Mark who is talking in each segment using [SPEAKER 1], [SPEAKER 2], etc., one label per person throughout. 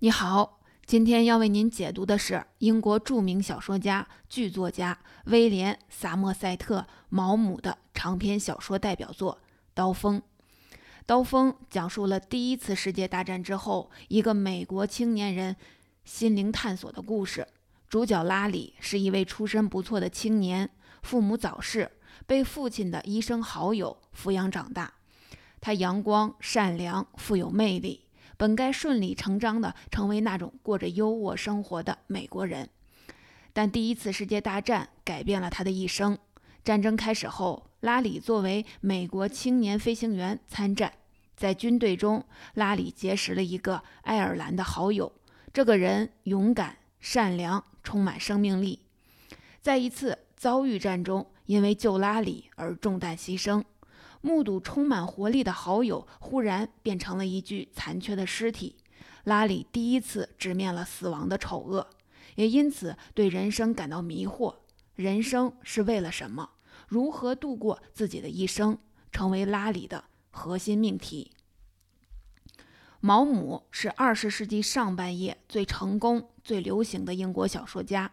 [SPEAKER 1] 你好，今天要为您解读的是英国著名小说家、剧作家威廉·萨默塞特·毛姆的长篇小说代表作《刀锋》。《刀锋》讲述了第一次世界大战之后一个美国青年人心灵探索的故事。主角拉里是一位出身不错的青年，父母早逝，被父亲的医生好友抚养长大。他阳光、善良、富有魅力。本该顺理成章地成为那种过着优渥生活的美国人，但第一次世界大战改变了他的一生。战争开始后，拉里作为美国青年飞行员参战，在军队中，拉里结识了一个爱尔兰的好友。这个人勇敢、善良，充满生命力。在一次遭遇战中，因为救拉里而中弹牺牲。目睹充满活力的好友忽然变成了一具残缺的尸体，拉里第一次直面了死亡的丑恶，也因此对人生感到迷惑。人生是为了什么？如何度过自己的一生？成为拉里的核心命题。毛姆是二十世纪上半叶最成功、最流行的英国小说家，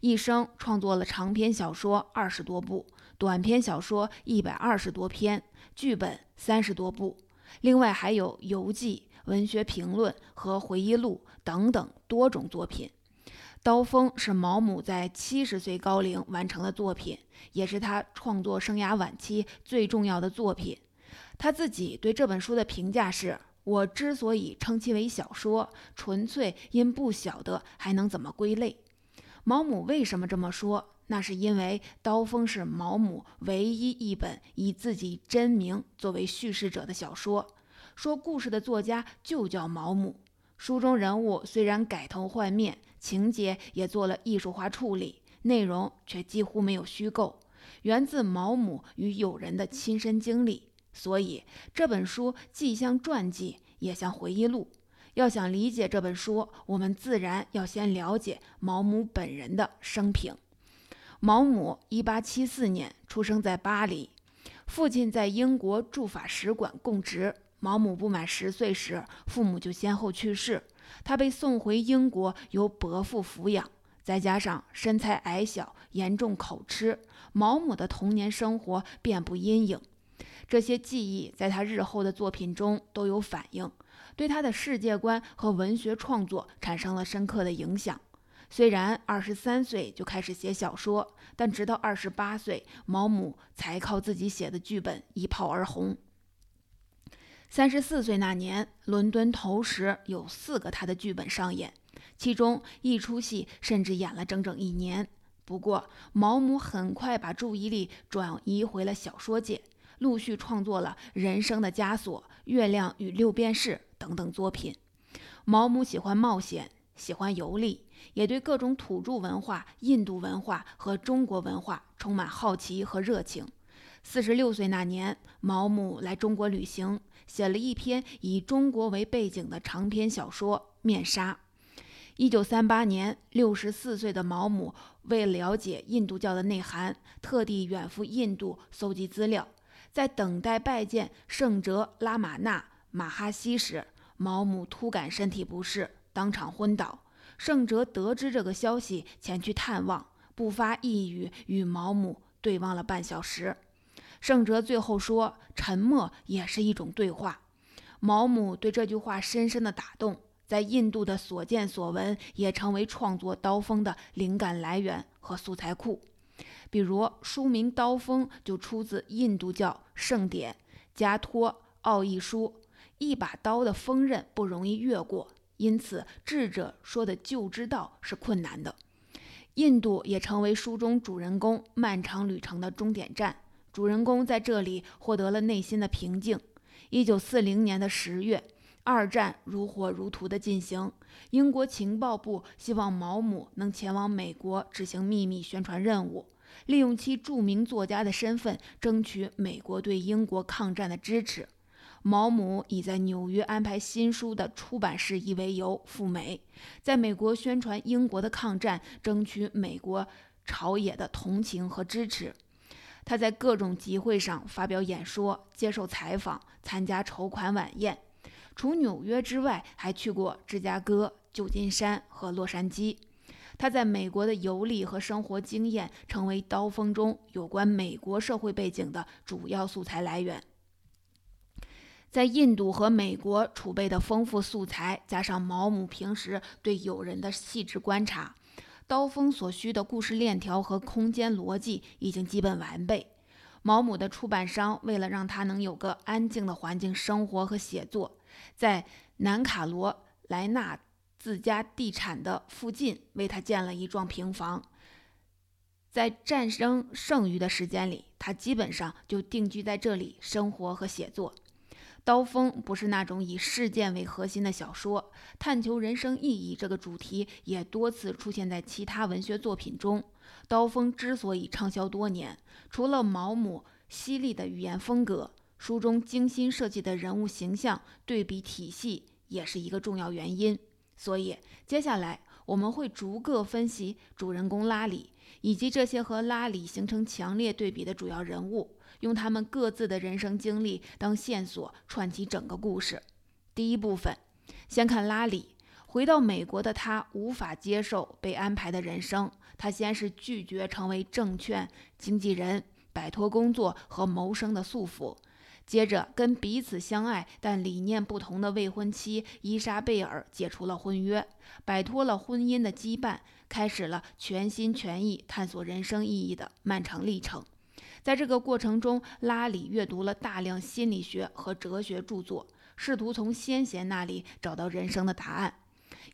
[SPEAKER 1] 一生创作了长篇小说二十多部。短篇小说一百二十多篇，剧本三十多部，另外还有游记、文学评论和回忆录等等多种作品。《刀锋》是毛姆在七十岁高龄完成的作品，也是他创作生涯晚期最重要的作品。他自己对这本书的评价是：“我之所以称其为小说，纯粹因不晓得还能怎么归类。”毛姆为什么这么说？那是因为《刀锋》是毛姆唯一一本以自己真名作为叙事者的小说，说故事的作家就叫毛姆。书中人物虽然改头换面，情节也做了艺术化处理，内容却几乎没有虚构，源自毛姆与友人的亲身经历。所以这本书既像传记，也像回忆录。要想理解这本书，我们自然要先了解毛姆本人的生平。毛姆一八七四年出生在巴黎，父亲在英国驻法使馆供职。毛姆不满十岁时，父母就先后去世，他被送回英国，由伯父抚养。再加上身材矮小、严重口吃，毛姆的童年生活遍布阴影。这些记忆在他日后的作品中都有反映，对他的世界观和文学创作产生了深刻的影响。虽然二十三岁就开始写小说，但直到二十八岁，毛姆才靠自己写的剧本一炮而红。三十四岁那年，伦敦头时有四个他的剧本上演，其中一出戏甚至演了整整一年。不过，毛姆很快把注意力转移回了小说界，陆续创作了《人生的枷锁》《月亮与六便士》等等作品。毛姆喜欢冒险。喜欢游历，也对各种土著文化、印度文化和中国文化充满好奇和热情。四十六岁那年，毛姆来中国旅行，写了一篇以中国为背景的长篇小说《面纱》。一九三八年，六十四岁的毛姆为了解印度教的内涵，特地远赴印度搜集资料。在等待拜见圣哲拉玛纳马哈西时，毛姆突感身体不适。当场昏倒。盛哲得知这个消息，前去探望，不发一语，与毛姆对望了半小时。盛哲最后说：“沉默也是一种对话。”毛姆对这句话深深的打动，在印度的所见所闻也成为创作《刀锋》的灵感来源和素材库。比如书名《刀锋》就出自印度教圣典《加托奥义书》，一把刀的锋刃不容易越过。因此，智者说的就知道是困难的。印度也成为书中主人公漫长旅程的终点站。主人公在这里获得了内心的平静。一九四零年的十月，二战如火如荼地进行。英国情报部希望毛姆能前往美国执行秘密宣传任务，利用其著名作家的身份争取美国对英国抗战的支持。毛姆以在纽约安排新书的出版事宜为由赴美，在美国宣传英国的抗战，争取美国朝野的同情和支持。他在各种集会上发表演说、接受采访、参加筹款晚宴。除纽约之外，还去过芝加哥、旧金山和洛杉矶。他在美国的游历和生活经验，成为《刀锋》中有关美国社会背景的主要素材来源。在印度和美国储备的丰富素材，加上毛姆平时对友人的细致观察，《刀锋》所需的故事链条和空间逻辑已经基本完备。毛姆的出版商为了让他能有个安静的环境生活和写作，在南卡罗来纳自家地产的附近为他建了一幢平房。在战争剩余的时间里，他基本上就定居在这里生活和写作。刀锋不是那种以事件为核心的小说，探求人生意义这个主题也多次出现在其他文学作品中。刀锋之所以畅销多年，除了毛姆犀利的语言风格，书中精心设计的人物形象对比体系也是一个重要原因。所以，接下来我们会逐个分析主人公拉里以及这些和拉里形成强烈对比的主要人物。用他们各自的人生经历当线索，串起整个故事。第一部分，先看拉里。回到美国的他无法接受被安排的人生。他先是拒绝成为证券经纪人，摆脱工作和谋生的束缚；接着跟彼此相爱但理念不同的未婚妻伊莎贝尔解除了婚约，摆脱了婚姻的羁绊，开始了全心全意探索人生意义的漫长历程。在这个过程中，拉里阅读了大量心理学和哲学著作，试图从先贤那里找到人生的答案，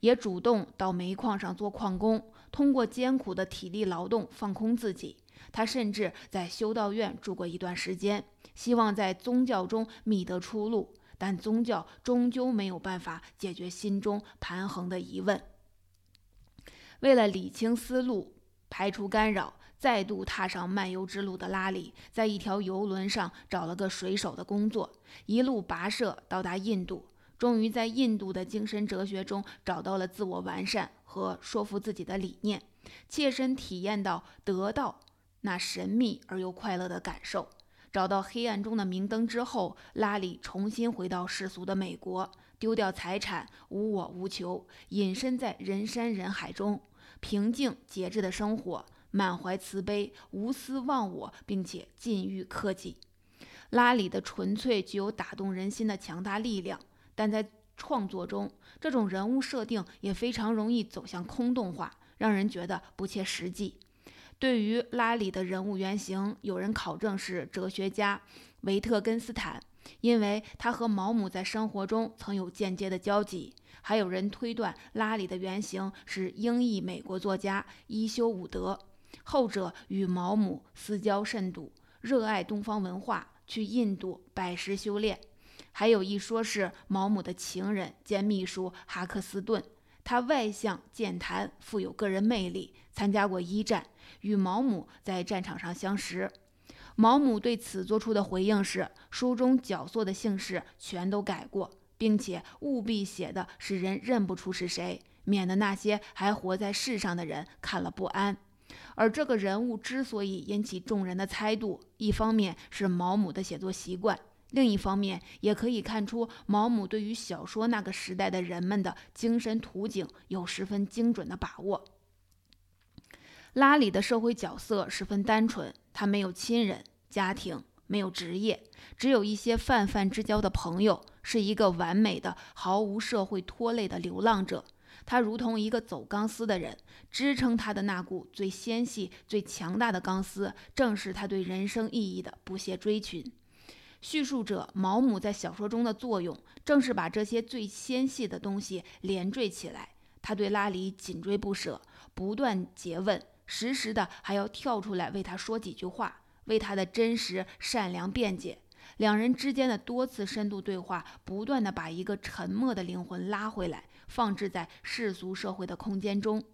[SPEAKER 1] 也主动到煤矿上做矿工，通过艰苦的体力劳动放空自己。他甚至在修道院住过一段时间，希望在宗教中觅得出路，但宗教终究没有办法解决心中盘横的疑问。为了理清思路，排除干扰。再度踏上漫游之路的拉里，在一条游轮上找了个水手的工作，一路跋涉到达印度，终于在印度的精神哲学中找到了自我完善和说服自己的理念，切身体验到得到那神秘而又快乐的感受。找到黑暗中的明灯之后，拉里重新回到世俗的美国，丢掉财产，无我无求，隐身在人山人海中，平静节制的生活。满怀慈悲，无私忘我，并且禁欲克己。拉里的纯粹具有打动人心的强大力量，但在创作中，这种人物设定也非常容易走向空洞化，让人觉得不切实际。对于拉里的人物原型，有人考证是哲学家维特根斯坦，因为他和毛姆在生活中曾有间接的交集；还有人推断拉里的原型是英裔美国作家伊修伍德。后者与毛姆私交甚笃，热爱东方文化，去印度拜师修炼。还有一说是毛姆的情人兼秘书哈克斯顿，他外向健谈，富有个人魅力，参加过一战，与毛姆在战场上相识。毛姆对此做出的回应是：书中角色的姓氏全都改过，并且务必写的使人认不出是谁，免得那些还活在世上的人看了不安。而这个人物之所以引起众人的猜度，一方面是毛姆的写作习惯，另一方面也可以看出毛姆对于小说那个时代的人们的精神图景有十分精准的把握。拉里的社会角色十分单纯，他没有亲人、家庭，没有职业，只有一些泛泛之交的朋友，是一个完美的、毫无社会拖累的流浪者。他如同一个走钢丝的人，支撑他的那股最纤细、最强大的钢丝，正是他对人生意义的不懈追寻。叙述者毛姆在小说中的作用，正是把这些最纤细的东西连缀起来。他对拉里紧追不舍，不断诘问，时时的还要跳出来为他说几句话，为他的真实善良辩解。两人之间的多次深度对话，不断的把一个沉默的灵魂拉回来。放置在世俗社会的空间中，《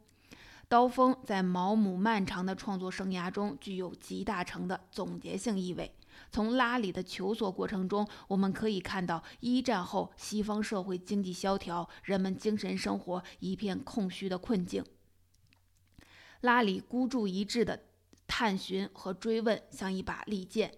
[SPEAKER 1] 刀锋》在毛姆漫长的创作生涯中具有极大成的总结性意味。从拉里的求索过程中，我们可以看到一战后西方社会经济萧条，人们精神生活一片空虚的困境。拉里孤注一掷的探寻和追问，像一把利剑，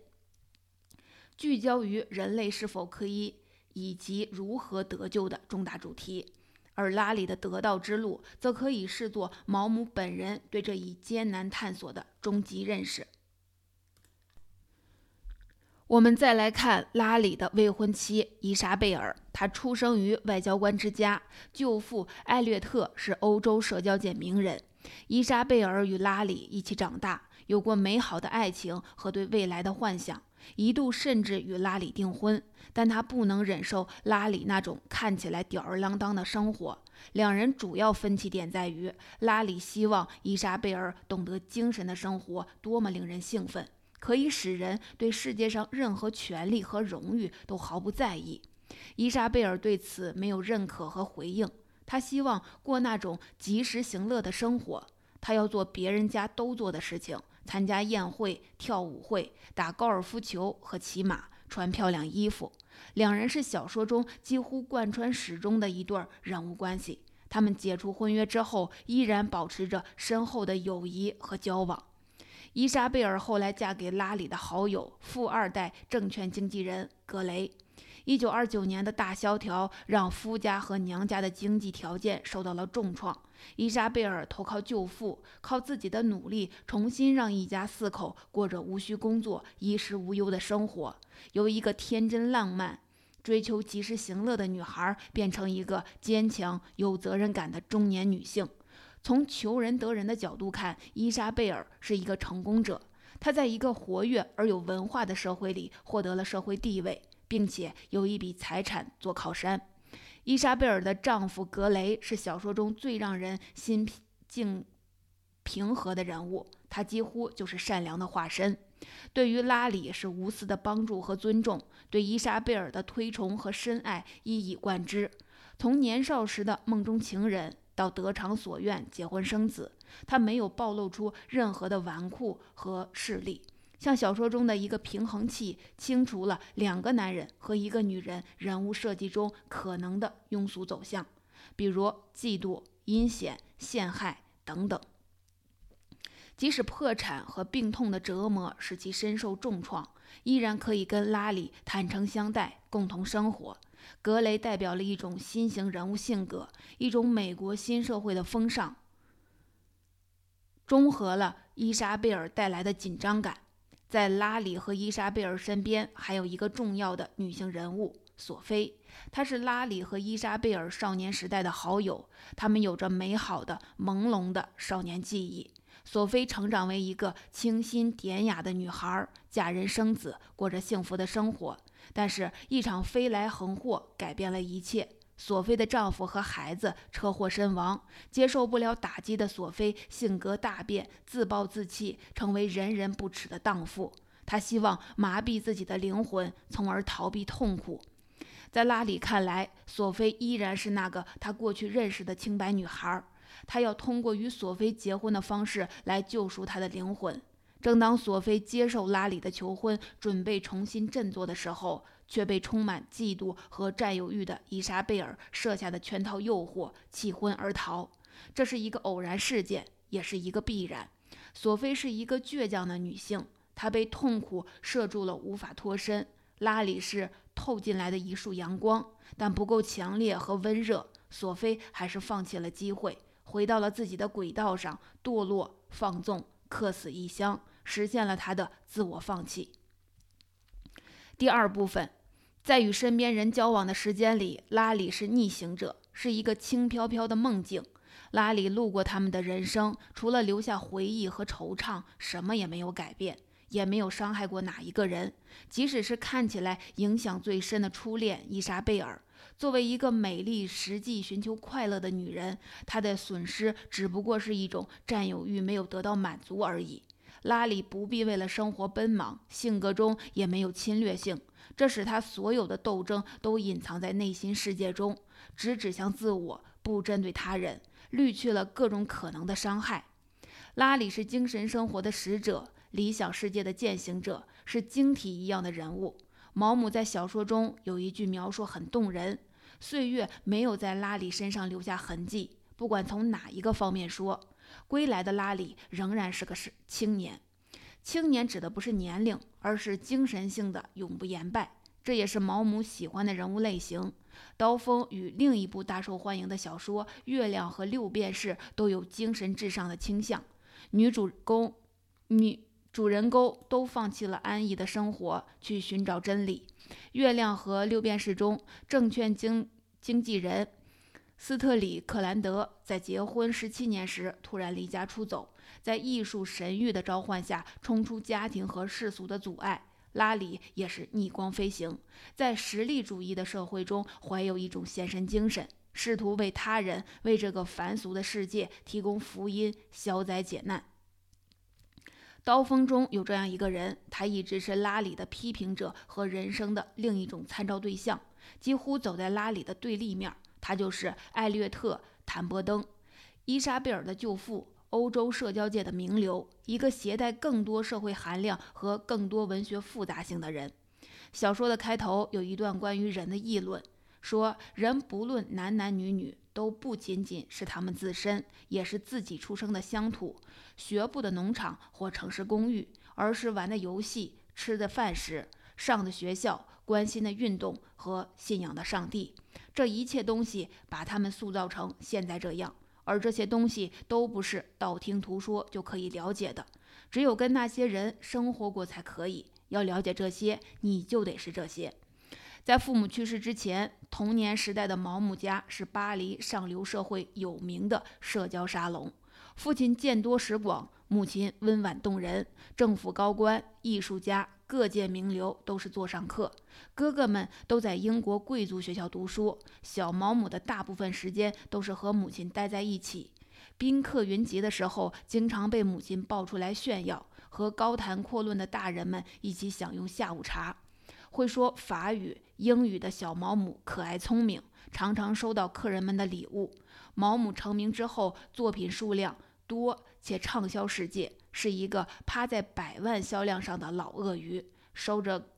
[SPEAKER 1] 聚焦于人类是否可以。以及如何得救的重大主题。而拉里的得道之路，则可以视作毛姆本人对这一艰难探索的终极认识。我们再来看拉里的未婚妻伊莎贝尔，她出生于外交官之家，舅父艾略特是欧洲社交界名人。伊莎贝尔与拉里一起长大，有过美好的爱情和对未来的幻想，一度甚至与拉里订婚。但他不能忍受拉里那种看起来吊儿郎当的生活。两人主要分歧点在于，拉里希望伊莎贝尔懂得精神的生活多么令人兴奋。可以使人对世界上任何权利和荣誉都毫不在意。伊莎贝尔对此没有认可和回应。她希望过那种及时行乐的生活。她要做别人家都做的事情：参加宴会、跳舞会、打高尔夫球和骑马，穿漂亮衣服。两人是小说中几乎贯穿始终的一对人物关系。他们解除婚约之后，依然保持着深厚的友谊和交往。伊莎贝尔后来嫁给拉里的好友、富二代证券经纪人格雷。一九二九年的大萧条让夫家和娘家的经济条件受到了重创。伊莎贝尔投靠舅父，靠自己的努力重新让一家四口过着无需工作、衣食无忧的生活，由一个天真浪漫、追求及时行乐的女孩，变成一个坚强、有责任感的中年女性。从求人得人的角度看，伊莎贝尔是一个成功者。她在一个活跃而有文化的社会里获得了社会地位，并且有一笔财产做靠山。伊莎贝尔的丈夫格雷是小说中最让人心境平和的人物，他几乎就是善良的化身。对于拉里是无私的帮助和尊重，对伊莎贝尔的推崇和深爱一以贯之。从年少时的梦中情人。到得偿所愿结婚生子，他没有暴露出任何的纨绔和势力，像小说中的一个平衡器，清除了两个男人和一个女人人物设计中可能的庸俗走向，比如嫉妒、阴险、陷害等等。即使破产和病痛的折磨使其身受重创，依然可以跟拉里坦诚相待，共同生活。格雷代表了一种新型人物性格，一种美国新社会的风尚，中和了伊莎贝尔带来的紧张感。在拉里和伊莎贝尔身边，还有一个重要的女性人物索菲，她是拉里和伊莎贝尔少年时代的好友，他们有着美好的、朦胧的少年记忆。索菲成长为一个清新典雅的女孩，嫁人生子，过着幸福的生活。但是，一场飞来横祸改变了一切。索菲的丈夫和孩子车祸身亡，接受不了打击的索菲性格大变，自暴自弃，成为人人不齿的荡妇。她希望麻痹自己的灵魂，从而逃避痛苦。在拉里看来，索菲依然是那个他过去认识的清白女孩。他要通过与索菲结婚的方式来救赎他的灵魂。正当索菲接受拉里的求婚，准备重新振作的时候，却被充满嫉妒和占有欲的伊莎贝尔设下的圈套诱惑，弃婚而逃。这是一个偶然事件，也是一个必然。索菲是一个倔强的女性，她被痛苦射住了，无法脱身。拉里是透进来的一束阳光，但不够强烈和温热。索菲还是放弃了机会。回到了自己的轨道上，堕落、放纵、客死异乡，实现了她的自我放弃。第二部分，在与身边人交往的时间里，拉里是逆行者，是一个轻飘飘的梦境。拉里路过他们的人生，除了留下回忆和惆怅，什么也没有改变，也没有伤害过哪一个人。即使是看起来影响最深的初恋伊莎贝尔。作为一个美丽、实际寻求快乐的女人，她的损失只不过是一种占有欲没有得到满足而已。拉里不必为了生活奔忙，性格中也没有侵略性，这使他所有的斗争都隐藏在内心世界中，只指向自我，不针对他人，滤去了各种可能的伤害。拉里是精神生活的使者，理想世界的践行者，是晶体一样的人物。毛姆在小说中有一句描述很动人：“岁月没有在拉里身上留下痕迹，不管从哪一个方面说，归来的拉里仍然是个是青年。青年指的不是年龄，而是精神性的永不言败。这也是毛姆喜欢的人物类型。刀锋与另一部大受欢迎的小说《月亮和六便士》都有精神至上的倾向，女主公、女主人公都放弃了安逸的生活，去寻找真理。《月亮和六便士》中，证券经经纪人斯特里克兰德在结婚十七年时突然离家出走，在艺术神域的召唤下，冲出家庭和世俗的阻碍。拉里也是逆光飞行，在实力主义的社会中，怀有一种献身精神，试图为他人、为这个凡俗的世界提供福音、消灾解难。刀锋中有这样一个人，他一直是拉里的批评者和人生的另一种参照对象，几乎走在拉里的对立面。他就是艾略特·坦伯登，伊莎贝尔的舅父。欧洲社交界的名流，一个携带更多社会含量和更多文学复杂性的人。小说的开头有一段关于人的议论，说人不论男男女女，都不仅仅是他们自身，也是自己出生的乡土、学步的农场或城市公寓，儿时玩的游戏、吃的饭食、上的学校、关心的运动和信仰的上帝。这一切东西把他们塑造成现在这样。而这些东西都不是道听途说就可以了解的，只有跟那些人生活过才可以。要了解这些，你就得是这些。在父母去世之前，童年时代的毛姆家是巴黎上流社会有名的社交沙龙。父亲见多识广，母亲温婉动人，政府高官、艺术家。各界名流都是座上客，哥哥们都在英国贵族学校读书。小毛姆的大部分时间都是和母亲待在一起。宾客云集的时候，经常被母亲抱出来炫耀，和高谈阔论的大人们一起享用下午茶。会说法语、英语的小毛姆可爱聪明，常常收到客人们的礼物。毛姆成名之后，作品数量多且畅销世界。是一个趴在百万销量上的老鳄鱼，收着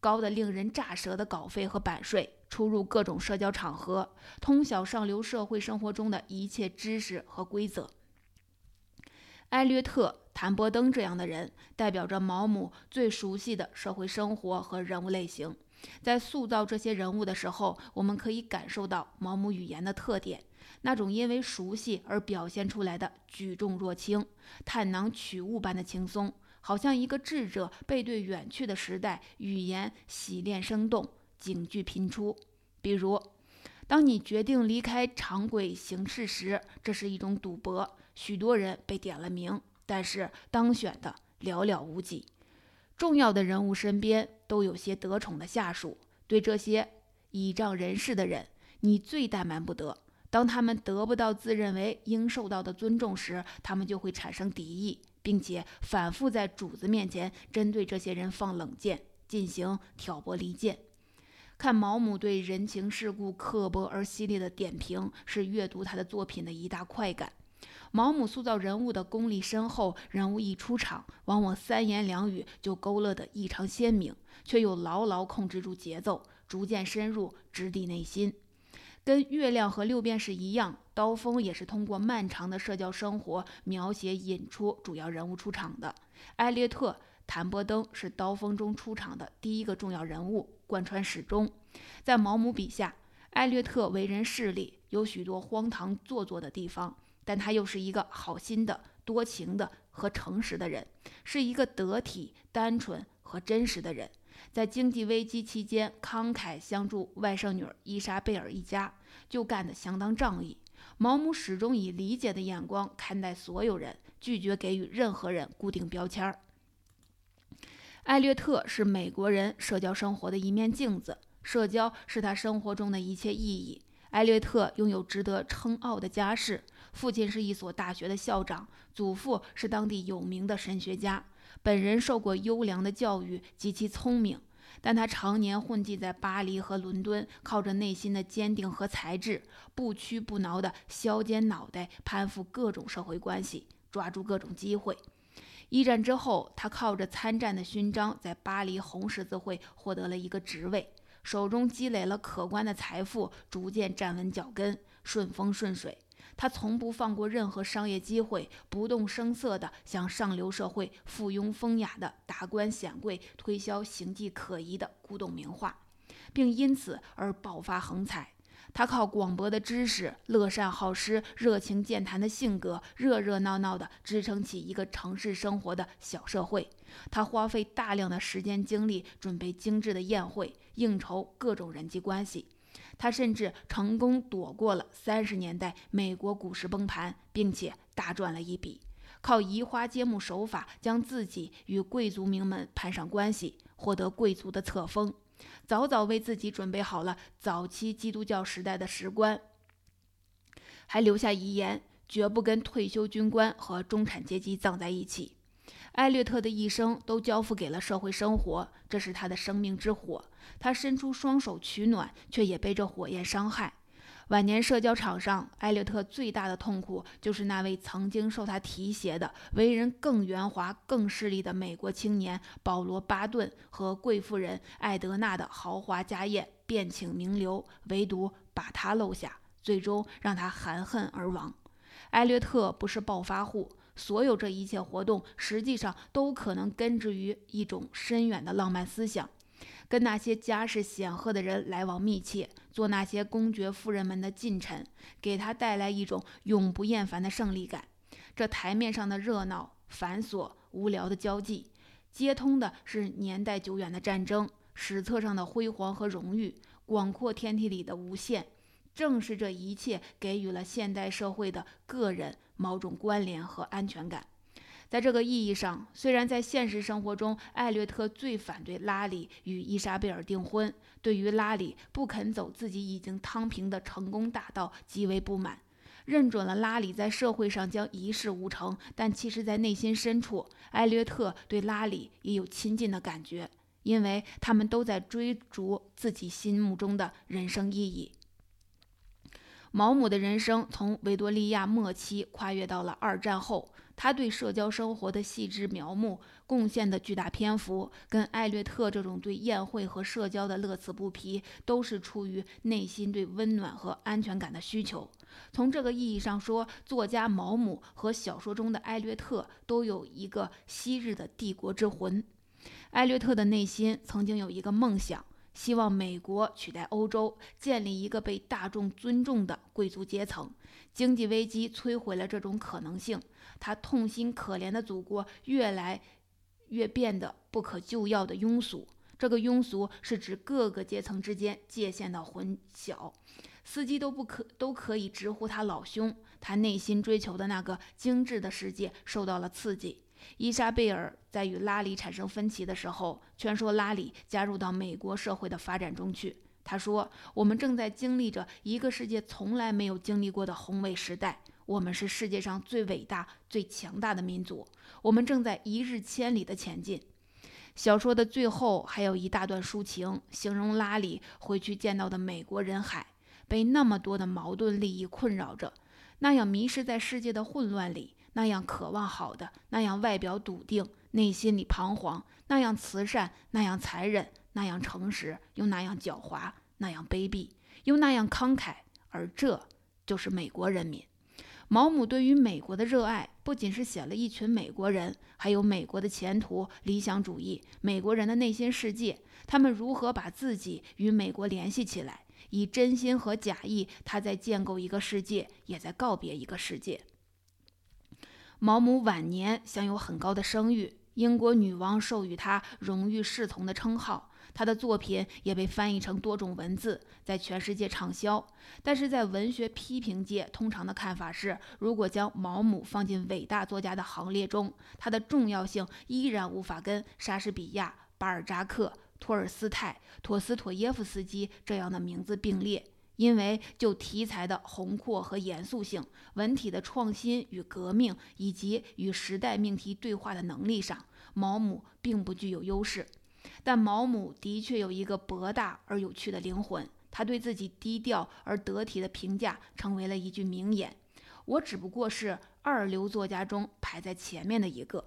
[SPEAKER 1] 高的令人咋舌的稿费和版税，出入各种社交场合，通晓上流社会生活中的一切知识和规则。艾略特·谭伯登这样的人，代表着毛姆最熟悉的社会生活和人物类型。在塑造这些人物的时候，我们可以感受到毛姆语言的特点。那种因为熟悉而表现出来的举重若轻、探囊取物般的轻松，好像一个智者背对远去的时代，语言洗练生动，警句频出。比如，当你决定离开常轨行事时，这是一种赌博，许多人被点了名，但是当选的寥寥无几。重要的人物身边都有些得宠的下属，对这些倚仗人势的人，你最怠慢不得。当他们得不到自认为应受到的尊重时，他们就会产生敌意，并且反复在主子面前针对这些人放冷箭，进行挑拨离间。看毛姆对人情世故刻薄而犀利的点评，是阅读他的作品的一大快感。毛姆塑造人物的功力深厚，人物一出场，往往三言两语就勾勒得异常鲜明，却又牢牢控制住节奏，逐渐深入直抵内心。跟月亮和六便士一样，刀锋也是通过漫长的社交生活描写引出主要人物出场的。艾略特·坦伯登是刀锋中出场的第一个重要人物，贯穿始终。在毛姆笔下，艾略特为人势利，有许多荒唐做作的地方，但他又是一个好心的、多情的和诚实的人，是一个得体、单纯和真实的人。在经济危机期间，慷慨相助外甥女伊莎贝尔一家，就干得相当仗义。毛姆始终以理解的眼光看待所有人，拒绝给予任何人固定标签儿。艾略特是美国人社交生活的一面镜子，社交是他生活中的一切意义。艾略特拥有值得称傲的家世，父亲是一所大学的校长，祖父是当地有名的神学家。本人受过优良的教育，极其聪明，但他常年混迹在巴黎和伦敦，靠着内心的坚定和才智，不屈不挠地削尖脑袋攀附各种社会关系，抓住各种机会。一战之后，他靠着参战的勋章，在巴黎红十字会获得了一个职位，手中积累了可观的财富，逐渐站稳脚跟，顺风顺水。他从不放过任何商业机会，不动声色地向上流社会附庸风雅的达官显贵推销形迹可疑的古董名画，并因此而爆发横财。他靠广博的知识、乐善好施、热情健谈的性格，热热闹闹地支撑起一个城市生活的小社会。他花费大量的时间精力准备精致的宴会，应酬各种人际关系。他甚至成功躲过了三十年代美国股市崩盘，并且大赚了一笔。靠移花接木手法，将自己与贵族名门攀上关系，获得贵族的册封，早早为自己准备好了早期基督教时代的石棺，还留下遗言：绝不跟退休军官和中产阶级葬在一起。艾略特的一生都交付给了社会生活，这是他的生命之火。他伸出双手取暖，却也被这火焰伤害。晚年社交场上，艾略特最大的痛苦就是那位曾经受他提携的、为人更圆滑、更势利的美国青年保罗·巴顿和贵妇人艾德娜的豪华家宴，宴请名流，唯独把他漏下，最终让他含恨而亡。艾略特不是暴发户。所有这一切活动，实际上都可能根植于一种深远的浪漫思想：跟那些家世显赫的人来往密切，做那些公爵夫人们的近臣，给他带来一种永不厌烦的胜利感。这台面上的热闹、繁琐、无聊的交际，接通的是年代久远的战争；史册上的辉煌和荣誉，广阔天地里的无限。正是这一切给予了现代社会的个人某种关联和安全感。在这个意义上，虽然在现实生活中，艾略特最反对拉里与伊莎贝尔订婚，对于拉里不肯走自己已经趟平的成功大道极为不满，认准了拉里在社会上将一事无成，但其实，在内心深处，艾略特对拉里也有亲近的感觉，因为他们都在追逐自己心目中的人生意义。毛姆的人生从维多利亚末期跨越到了二战后，他对社交生活的细致描摹贡献的巨大篇幅，跟艾略特这种对宴会和社交的乐此不疲，都是出于内心对温暖和安全感的需求。从这个意义上说，作家毛姆和小说中的艾略特都有一个昔日的帝国之魂。艾略特的内心曾经有一个梦想。希望美国取代欧洲，建立一个被大众尊重的贵族阶层。经济危机摧毁了这种可能性。他痛心可怜的祖国越来越变得不可救药的庸俗。这个庸俗是指各个阶层之间界限的混淆。司机都不可都可以直呼他老兄。他内心追求的那个精致的世界受到了刺激。伊莎贝尔在与拉里产生分歧的时候，劝说拉里加入到美国社会的发展中去。他说：“我们正在经历着一个世界从来没有经历过的宏伟时代。我们是世界上最伟大、最强大的民族。我们正在一日千里的前进。”小说的最后还有一大段抒情，形容拉里回去见到的美国人海，被那么多的矛盾利益困扰着，那样迷失在世界的混乱里。那样渴望好的，那样外表笃定，内心里彷徨；那样慈善，那样残忍；那样诚实，又那样狡猾；那样卑鄙，又那样慷慨。而这就是美国人民。毛姆对于美国的热爱，不仅是写了一群美国人，还有美国的前途、理想主义、美国人的内心世界，他们如何把自己与美国联系起来，以真心和假意，他在建构一个世界，也在告别一个世界。毛姆晚年享有很高的声誉，英国女王授予他荣誉侍从的称号。他的作品也被翻译成多种文字，在全世界畅销。但是在文学批评界，通常的看法是，如果将毛姆放进伟大作家的行列中，他的重要性依然无法跟莎士比亚、巴尔扎克、托尔斯泰、陀思妥耶夫斯基这样的名字并列。因为就题材的宏阔和严肃性、文体的创新与革命，以及与时代命题对话的能力上，毛姆并不具有优势。但毛姆的确有一个博大而有趣的灵魂。他对自己低调而得体的评价成为了一句名言：“我只不过是二流作家中排在前面的一个。”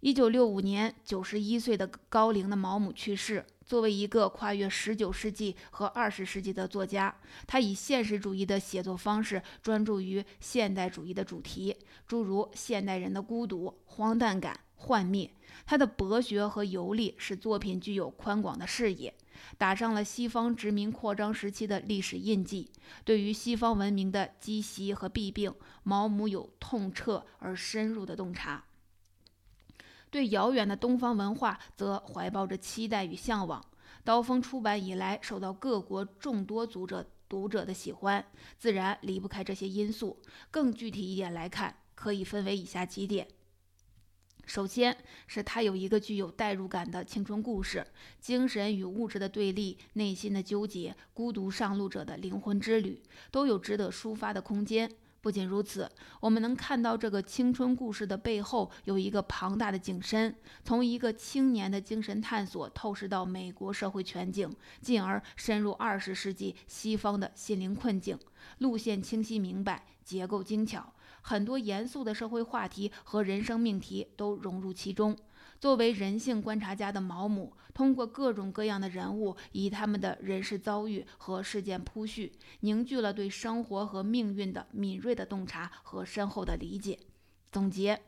[SPEAKER 1] 一九六五年，九十一岁的高龄的毛姆去世。作为一个跨越十九世纪和二十世纪的作家，他以现实主义的写作方式专注于现代主义的主题，诸如现代人的孤独、荒诞感、幻灭。他的博学和游历使作品具有宽广的视野，打上了西方殖民扩张时期的历史印记。对于西方文明的积习和弊病，毛姆有痛彻而深入的洞察。对遥远的东方文化则怀抱着期待与向往。刀锋出版以来，受到各国众多读者读者的喜欢，自然离不开这些因素。更具体一点来看，可以分为以下几点：首先是它有一个具有代入感的青春故事，精神与物质的对立、内心的纠结、孤独上路者的灵魂之旅，都有值得抒发的空间。不仅如此，我们能看到这个青春故事的背后有一个庞大的景深，从一个青年的精神探索透视到美国社会全景，进而深入二十世纪西方的心灵困境，路线清晰明白，结构精巧，很多严肃的社会话题和人生命题都融入其中。作为人性观察家的毛姆，通过各种各样的人物，以他们的人事遭遇和事件铺叙，凝聚了对生活和命运的敏锐的洞察和深厚的理解。总结，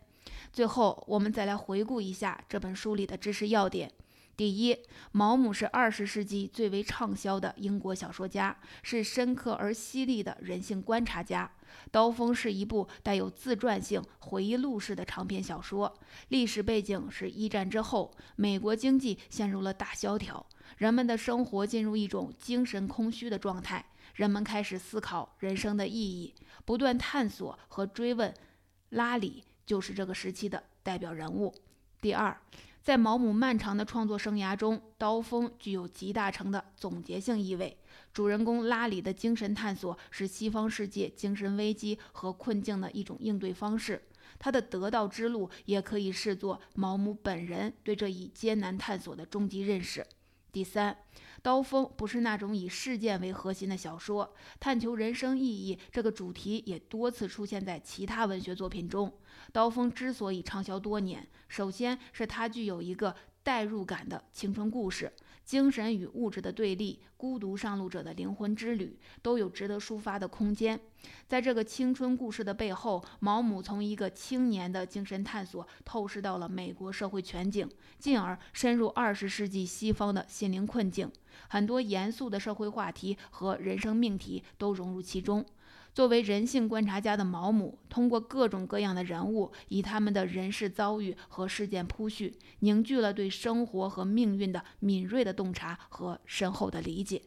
[SPEAKER 1] 最后我们再来回顾一下这本书里的知识要点。第一，毛姆是二十世纪最为畅销的英国小说家，是深刻而犀利的人性观察家。《刀锋》是一部带有自传性回忆录式的长篇小说，历史背景是一战之后，美国经济陷入了大萧条，人们的生活进入一种精神空虚的状态，人们开始思考人生的意义，不断探索和追问。拉里就是这个时期的代表人物。第二。在毛姆漫长的创作生涯中，《刀锋》具有极大成的总结性意味。主人公拉里的精神探索是西方世界精神危机和困境的一种应对方式，他的得道之路也可以视作毛姆本人对这一艰难探索的终极认识。第三，刀锋不是那种以事件为核心的小说，探求人生意义这个主题也多次出现在其他文学作品中。刀锋之所以畅销多年，首先是它具有一个代入感的青春故事。精神与物质的对立，孤独上路者的灵魂之旅，都有值得抒发的空间。在这个青春故事的背后，毛姆从一个青年的精神探索透视到了美国社会全景，进而深入二十世纪西方的心灵困境。很多严肃的社会话题和人生命题都融入其中。作为人性观察家的毛姆，通过各种各样的人物，以他们的人事遭遇和事件铺叙，凝聚了对生活和命运的敏锐的洞察和深厚的理解。